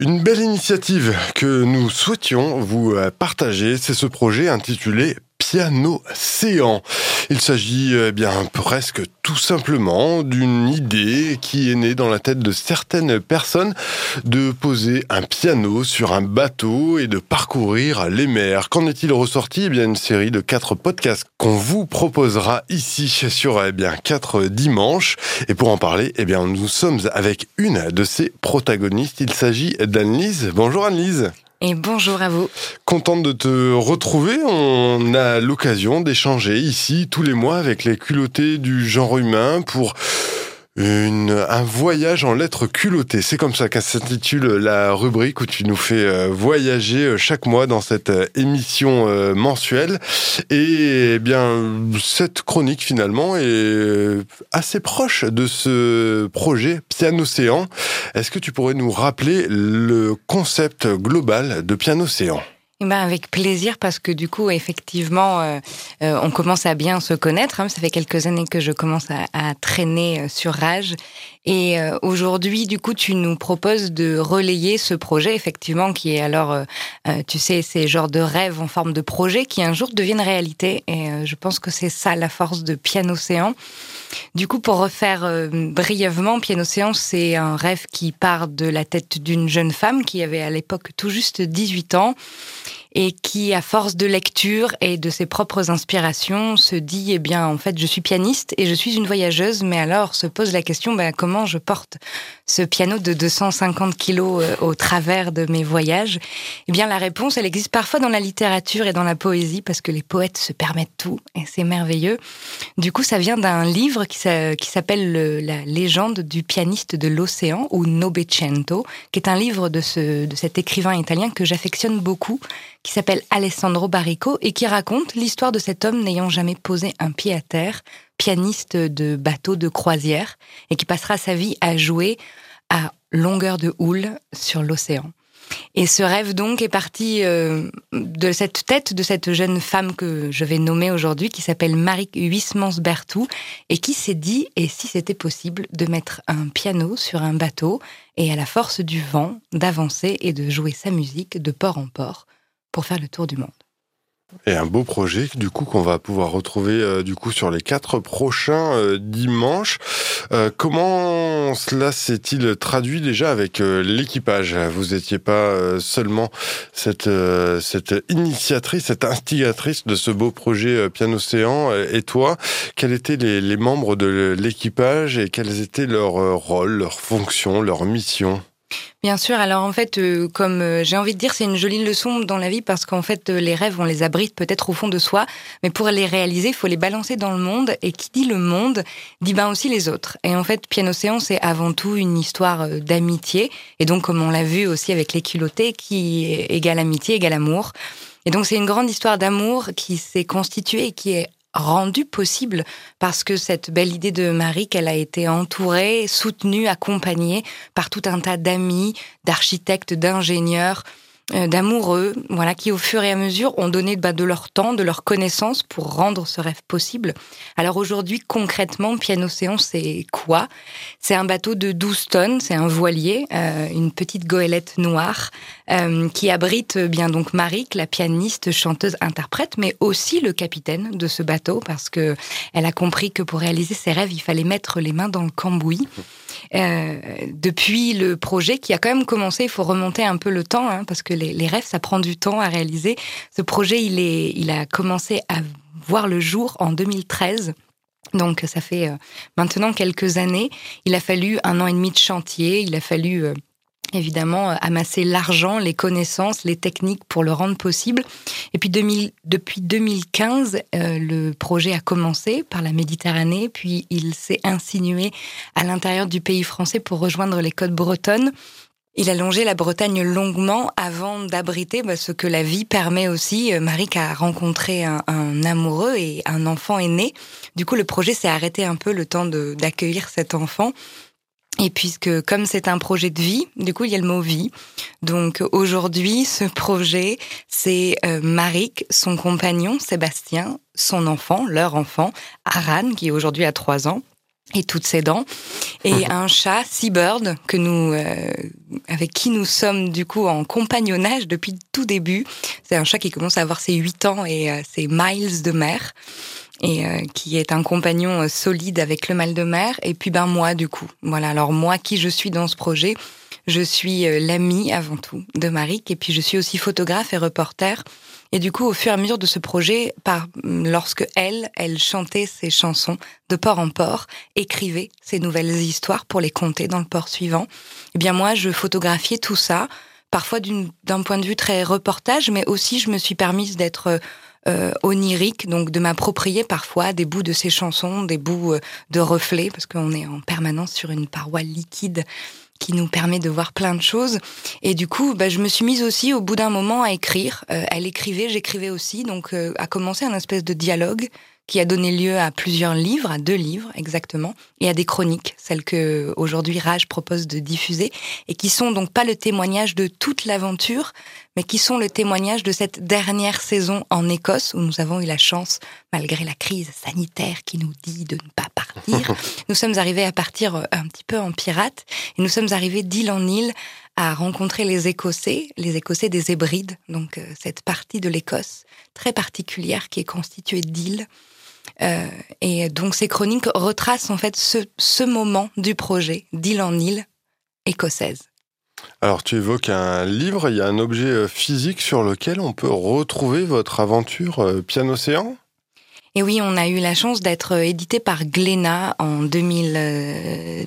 Une belle initiative que nous souhaitions vous euh, partager, c'est ce projet intitulé Piano Séant. Il s'agit eh bien presque tout simplement d'une idée qui est née dans la tête de certaines personnes de poser un piano sur un bateau et de parcourir les mers. Qu'en est-il ressorti? Eh bien une série de quatre podcasts qu'on vous proposera ici sur eh bien quatre dimanches. Et pour en parler, eh bien nous sommes avec une de ces protagonistes. Il s'agit d'Anne-Lise. Bonjour Anne-Lise. Et bonjour à vous. Contente de te retrouver. On a l'occasion d'échanger ici tous les mois avec les culottés du genre humain pour une, un voyage en lettres culottées. C'est comme ça s'intitule la rubrique où tu nous fais euh, voyager euh, chaque mois dans cette euh, émission mensuelle. Et eh bien, cette chronique finalement est assez proche de ce projet Piano-Océan. Est-ce que tu pourrais nous rappeler le concept global de Piano-Océan? Eh ben avec plaisir parce que du coup effectivement euh, euh, on commence à bien se connaître. Hein. Ça fait quelques années que je commence à, traîner euh, sur Rage et aujourd'hui du coup tu nous proposes de relayer ce projet effectivement qui est alors tu sais ces genres de rêves en forme de projet qui un jour deviennent réalité et je pense que c'est ça la force de Piano Océan. Du coup pour refaire brièvement Piano Océan c'est un rêve qui part de la tête d'une jeune femme qui avait à l'époque tout juste 18 ans et qui, à force de lecture et de ses propres inspirations, se dit, eh bien, en fait, je suis pianiste et je suis une voyageuse, mais alors se pose la question, ben, comment je porte ce piano de 250 kilos euh, au travers de mes voyages? Eh bien, la réponse, elle existe parfois dans la littérature et dans la poésie, parce que les poètes se permettent tout, et c'est merveilleux. Du coup, ça vient d'un livre qui s'appelle La légende du pianiste de l'océan, ou Novecento, qui est un livre de cet écrivain italien que j'affectionne beaucoup, qui s'appelle Alessandro Barrico et qui raconte l'histoire de cet homme n'ayant jamais posé un pied à terre, pianiste de bateau de croisière, et qui passera sa vie à jouer à longueur de houle sur l'océan. Et ce rêve donc est parti euh, de cette tête de cette jeune femme que je vais nommer aujourd'hui, qui s'appelle Marie Huysmans-Bertou, et qui s'est dit, et si c'était possible, de mettre un piano sur un bateau, et à la force du vent, d'avancer et de jouer sa musique de port en port, pour faire le tour du monde. Et un beau projet du coup qu'on va pouvoir retrouver euh, du coup sur les quatre prochains euh, dimanches. Euh, comment cela s'est-il traduit déjà avec l'équipage? Vous n'étiez pas seulement cette cette initiatrice, cette instigatrice de ce beau projet Piano Océan. Et toi, quels étaient les, les membres de l'équipage et quels étaient leurs rôles, leurs fonctions, leurs missions? Bien sûr. Alors en fait, euh, comme euh, j'ai envie de dire, c'est une jolie leçon dans la vie parce qu'en fait, euh, les rêves, on les abrite peut-être au fond de soi, mais pour les réaliser, il faut les balancer dans le monde. Et qui dit le monde, dit ben aussi les autres. Et en fait, Piano Océan, c'est avant tout une histoire d'amitié. Et donc, comme on l'a vu aussi avec les culottés, qui égale amitié, égale amour. Et donc, c'est une grande histoire d'amour qui s'est constituée et qui est rendu possible parce que cette belle idée de Marie, qu'elle a été entourée, soutenue, accompagnée par tout un tas d'amis, d'architectes, d'ingénieurs, d'amoureux, voilà, qui au fur et à mesure ont donné bah, de leur temps, de leur connaissance pour rendre ce rêve possible. Alors aujourd'hui, concrètement, Piano Océan, c'est quoi? C'est un bateau de 12 tonnes, c'est un voilier, euh, une petite goélette noire euh, qui abrite bien donc Marie, la pianiste, chanteuse, interprète, mais aussi le capitaine de ce bateau parce que elle a compris que pour réaliser ses rêves, il fallait mettre les mains dans le cambouis. Euh, depuis le projet qui a quand même commencé, il faut remonter un peu le temps, hein, parce que les, rêves, ça prend du temps à réaliser. Ce projet, il, est, il a commencé à voir le jour en 2013. Donc ça fait euh, maintenant quelques années. Il a fallu un an et demi de chantier, il a fallu euh, évidemment euh, amasser l'argent, les connaissances, les techniques pour le rendre possible. Et puis depuis 2015, euh, le projet a commencé par la Méditerranée, puis il s'est insinué à l'intérieur du pays français pour rejoindre les côtes bretonnes. Il a longé la Bretagne longuement avant d'abriter bah, ce que la vie permet aussi. Euh, Marie a rencontré un, un, amoureux et un enfant est né. Du coup, le projet s'est arrêté un peu le temps d'accueillir cet enfant. Et puisque comme c'est un projet de vie, du coup il y a le mot vie. Donc aujourd'hui, ce projet, c'est euh, Marik, son compagnon Sébastien, son enfant, leur enfant, Aran, qui aujourd'hui a trois ans, et toutes ses dents, et un chat, Seabird, que nous, euh, avec qui nous sommes du coup en compagnonnage depuis tout début. C'est un chat qui commence à avoir ses 8 ans et euh, ses miles de mer, et euh, qui est un compagnon solide avec le mal de mer. Et puis ben moi du coup, voilà. Alors moi, qui je suis dans ce projet Je suis l'amie avant tout de Marik, et puis je suis aussi photographe et reporter. Et du coup, au fur et à mesure de ce projet, par, lorsque elle, elle chantait ses chansons de port en port, écrivait ses nouvelles histoires pour les compter dans le port suivant, eh bien moi, je photographiais tout ça, parfois d'un point de vue très reportage, mais aussi je me suis permise d'être euh, onirique, donc de m'approprier parfois des bouts de ses chansons, des bouts euh, de reflets, parce qu'on est en permanence sur une paroi liquide qui nous permet de voir plein de choses. Et du coup, bah, je me suis mise aussi au bout d'un moment à écrire. Euh, elle écrivait, j'écrivais aussi, donc euh, a commencé un espèce de dialogue qui a donné lieu à plusieurs livres, à deux livres exactement, et à des chroniques, celles que aujourd'hui Rage propose de diffuser, et qui sont donc pas le témoignage de toute l'aventure, mais qui sont le témoignage de cette dernière saison en Écosse où nous avons eu la chance, malgré la crise sanitaire qui nous dit de ne pas partir, nous sommes arrivés à partir euh, un petit peu en pirate, et nous sommes arrivés d'île en île à rencontrer les Écossais, les Écossais des Hébrides, donc euh, cette partie de l'Écosse très particulière qui est constituée d'îles euh, et donc ces chroniques retracent en fait ce, ce moment du projet d'île en île écossaise. Alors tu évoques un livre, il y a un objet euh, physique sur lequel on peut retrouver votre aventure euh, Piano-Océan et oui, on a eu la chance d'être édité par Glénat en 2000,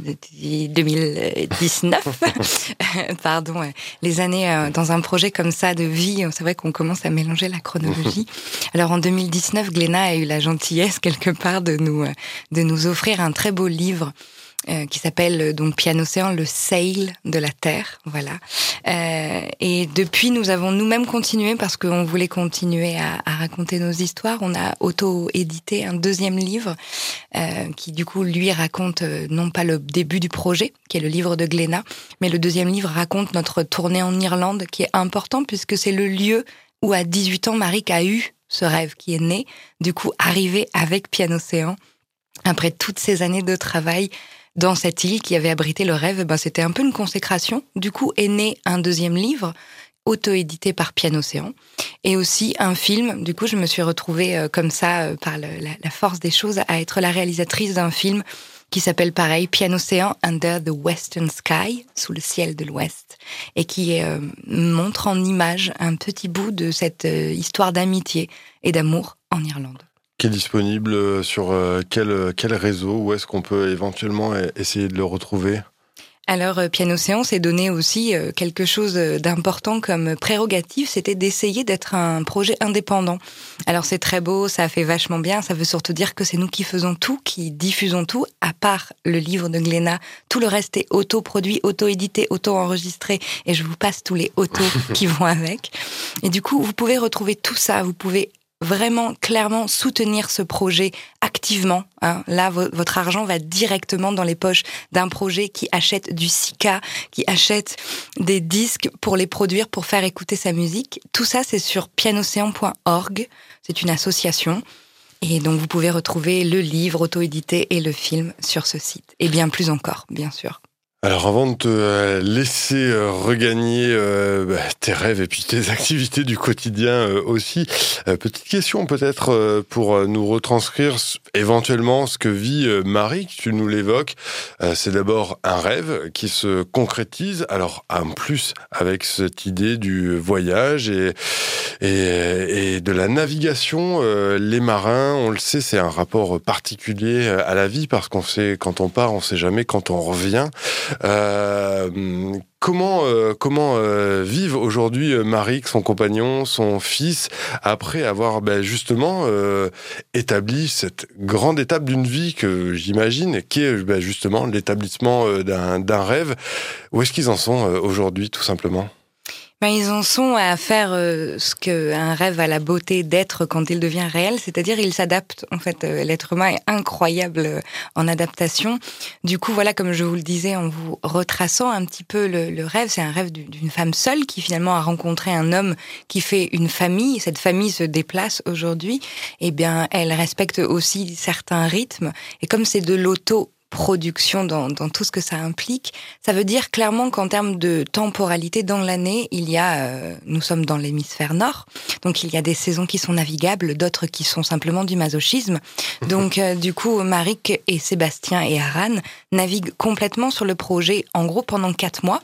2019. Euh, Pardon, les années euh, dans un projet comme ça de vie, c'est vrai qu'on commence à mélanger la chronologie. Alors en 2019, Glénat a eu la gentillesse quelque part de nous euh, de nous offrir un très beau livre euh, qui s'appelle euh, donc Piano-Océan, le sail de la Terre, voilà. Euh, et depuis, nous avons nous-mêmes continué parce qu'on voulait continuer à, à, raconter nos histoires. On a auto-édité un deuxième livre euh, qui, du coup, lui raconte euh, non pas le début du projet, qui est le livre de Glénat, mais le deuxième livre raconte notre tournée en Irlande, qui est important puisque c'est le lieu où, à 18 ans, Marik a eu ce rêve qui est né. Du coup, arrivé avec Piano-Océan, après toutes ces années de travail, dans cette île qui avait abrité le rêve, ben c'était un peu une consécration. Du coup est né un deuxième livre auto-édité par Piano-Océan et aussi un film. Du coup, je me suis retrouvée euh, comme ça, euh, par la, force des choses, à être la réalisatrice d'un film qui s'appelle pareil Piano-Océan Under the Western Sky, sous le ciel de l'Ouest, et qui euh, montre en image un petit bout de cette histoire d'amitié et d'amour en Irlande qui est disponible euh, sur euh, quel, euh, quel réseau Où est-ce qu'on peut éventuellement essayer de le retrouver? Alors, Piano Séance s'est donné aussi quelque chose d'important comme prérogative, c'était d'essayer d'être un projet indépendant. Alors, c'est très beau, ça fait vachement bien, ça veut surtout dire que c'est nous qui faisons tout, qui diffusons tout, à part le livre de Glénat. Tout le reste est auto-produit, auto-édité, auto-enregistré, et je vous passe tous les autos qui vont avec. Et du coup, vous pouvez retrouver tout ça, vous pouvez vraiment clairement soutenir ce projet activement. Hein. Là, votre argent va directement dans les poches d'un projet qui achète du Sika, qui achète des disques pour les produire, pour faire écouter sa musique. Tout ça, c'est sur pianocean.org. C'est une association. Et donc, vous pouvez retrouver le livre auto-édité et le film sur ce site. Et bien plus encore, bien sûr. Alors avant de te euh, laisser euh, regagner euh, bah, tes rêves et puis tes activités du quotidien aussi, petite question peut-être pour nous retranscrire éventuellement ce que vit Marie, que tu nous l'évoques. C'est d'abord un rêve qui se concrétise, alors en plus avec cette idée du voyage et, et, et de la navigation. Les marins, on le sait, c'est un rapport particulier à la vie parce qu'on sait quand on part, on sait jamais quand on revient. Euh, comment euh, comment euh, vivent aujourd'hui Marie, son compagnon, son fils, après avoir ben, justement établi cette grande étape d'une vie que j'imagine, qui est ben, justement l'établissement d'un rêve? Où est-ce qu'ils en sont aujourd'hui, tout simplement? Ben, ils en sont à faire euh, ce qu'un rêve a la beauté d'être quand il devient réel, c'est-à-dire il s'adapte. En fait, euh, l'être humain est incroyable euh, en adaptation. Du coup, voilà, comme je vous le disais en vous retraçant un petit peu le, le rêve, c'est un rêve d'une femme seule qui finalement a rencontré un homme qui fait une famille. Cette famille se déplace aujourd'hui. Eh bien, elle respecte aussi certains rythmes. Et comme c'est de l'auto production dans, dans, tout ce que ça implique. Ça veut dire clairement qu'en termes de temporalité dans l'année, il y a, euh, nous sommes dans l'hémisphère nord, donc il y a des saisons qui sont navigables, d'autres qui sont simplement du masochisme. Donc euh, du coup, Marik et Sébastien et Aran naviguent complètement sur le projet, en gros pendant quatre mois.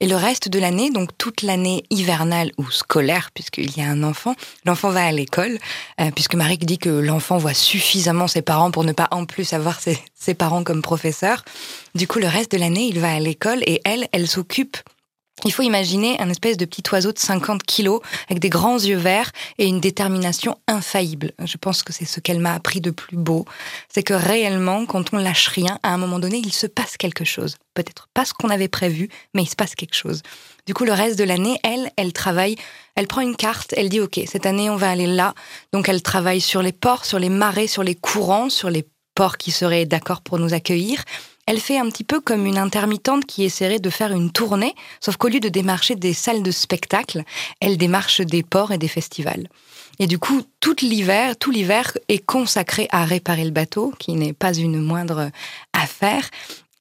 Et le reste de l'année, donc toute l'année hivernale ou scolaire, puisqu'il y a un enfant, l'enfant va à l'école, euh, puisque Marie dit que l'enfant voit suffisamment ses parents pour ne pas en plus avoir ses, ses parents comme professeurs. Du coup, le reste de l'année, il va à l'école et elle, elle s'occupe il faut imaginer un espèce de petit oiseau de 50 kilos avec des grands yeux verts et une détermination infaillible. Je pense que c'est ce qu'elle m'a appris de plus beau. C'est que réellement, quand on lâche rien, à un moment donné, il se passe quelque chose. Peut-être pas ce qu'on avait prévu, mais il se passe quelque chose. Du coup, le reste de l'année, elle, elle travaille, elle prend une carte, elle dit, OK, cette année, on va aller là. Donc, elle travaille sur les ports, sur les marées, sur les courants, sur les ports qui seraient d'accord pour nous accueillir. Elle fait un petit peu comme une intermittente qui essaierait de faire une tournée, sauf qu'au lieu de démarcher des salles de spectacle, elle démarche des ports et des festivals. Et du coup, tout l'hiver, tout l'hiver est consacré à réparer le bateau, qui n'est pas une moindre affaire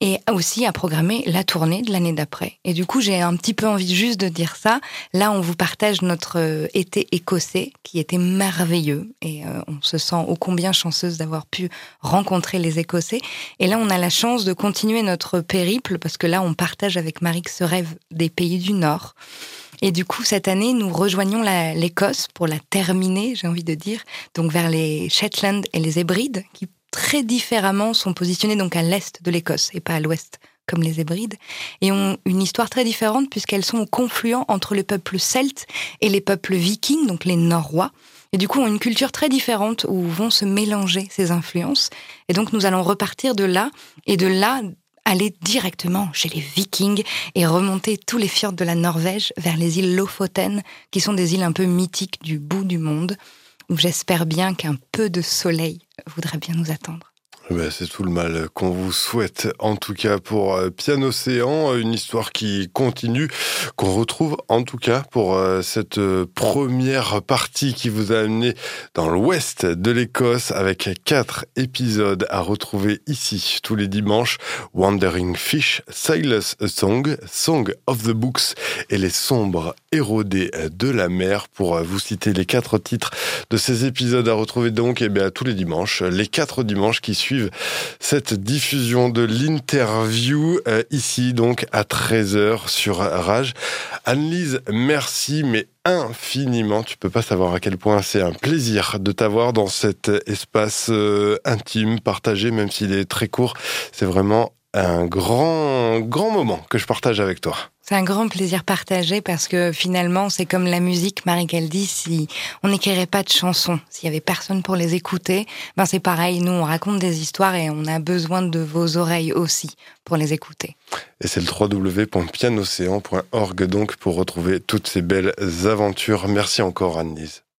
et aussi à programmer la tournée de l'année d'après. Et du coup, j'ai un petit peu envie juste de dire ça. Là, on vous partage notre euh, été écossais qui était merveilleux et euh, on se sent ô combien chanceuse d'avoir pu rencontrer les Écossais. Et là, on a la chance de continuer notre périple parce que là, on partage avec Marie ce rêve des pays du Nord. Et du coup, cette année, nous rejoignons l'Écosse pour la terminer, j'ai envie de dire, donc vers les Shetland et les Hébrides, qui très différemment sont positionnés donc à l'est de l'Écosse et pas à l'ouest comme les Hébrides, et ont une histoire très différente puisqu'elles sont au confluent entre le peuple celte et les peuples vikings, donc les Norrois, et du coup ont une culture très différente où vont se mélanger ces influences. Et donc nous allons repartir de là, et de là aller directement chez les Vikings et remonter tous les fjords de la Norvège vers les îles Lofoten, qui sont des îles un peu mythiques du bout du monde, où j'espère bien qu'un peu de soleil voudrait bien nous attendre. Eh ben, c'est tout le mal qu'on vous souhaite, en tout cas pour euh, Piano Océan, une histoire qui continue, qu'on retrouve en tout cas pour euh, cette euh, première partie qui vous a amené dans l'ouest de l'Écosse avec quatre épisodes à retrouver ici tous les dimanches. Wandering Fish, Sailor's Song, Song of the Books et les sombres érodés de la mer pour vous citer les quatre titres de ces épisodes à retrouver donc et eh bien, tous les dimanches, les quatre dimanches qui suivent cette diffusion de l'interview euh, ici donc à 13h sur Rage. Annelise, merci mais infiniment. Tu peux pas savoir à quel point c'est un plaisir de t'avoir dans cet espace euh, intime, partagé, même s'il est très court. C'est vraiment un grand, grand moment que je partage avec toi. C'est un grand plaisir partagé parce que finalement, c'est comme la musique, Marie qu'elle dit, si on n'écrirait pas de chansons, s'il y avait personne pour les écouter, ben c'est pareil, nous on raconte des histoires et on a besoin de vos oreilles aussi pour les écouter. Et c'est le www.pianocéan.org donc pour retrouver toutes ces belles aventures. Merci encore Anne-Lise.